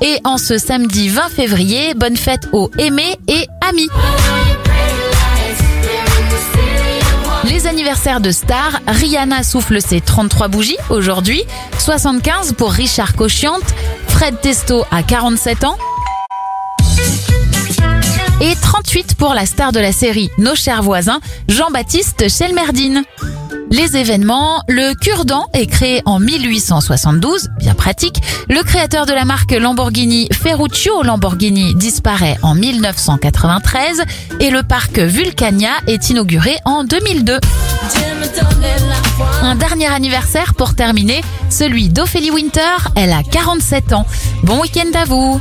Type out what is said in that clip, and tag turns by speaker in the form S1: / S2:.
S1: Et en ce samedi 20 février, bonne fête aux aimés et amis. Les anniversaires de stars, Rihanna souffle ses 33 bougies aujourd'hui, 75 pour Richard Cochiante, Fred Testo à 47 ans et 38 pour la star de la série Nos chers voisins, Jean-Baptiste Chelmerdine. Les événements, le cure-dent est créé en 1872, bien pratique. Le créateur de la marque Lamborghini, Ferruccio Lamborghini, disparaît en 1993 et le parc Vulcania est inauguré en 2002. Un dernier anniversaire pour terminer, celui d'Ophélie Winter, elle a 47 ans. Bon week-end à vous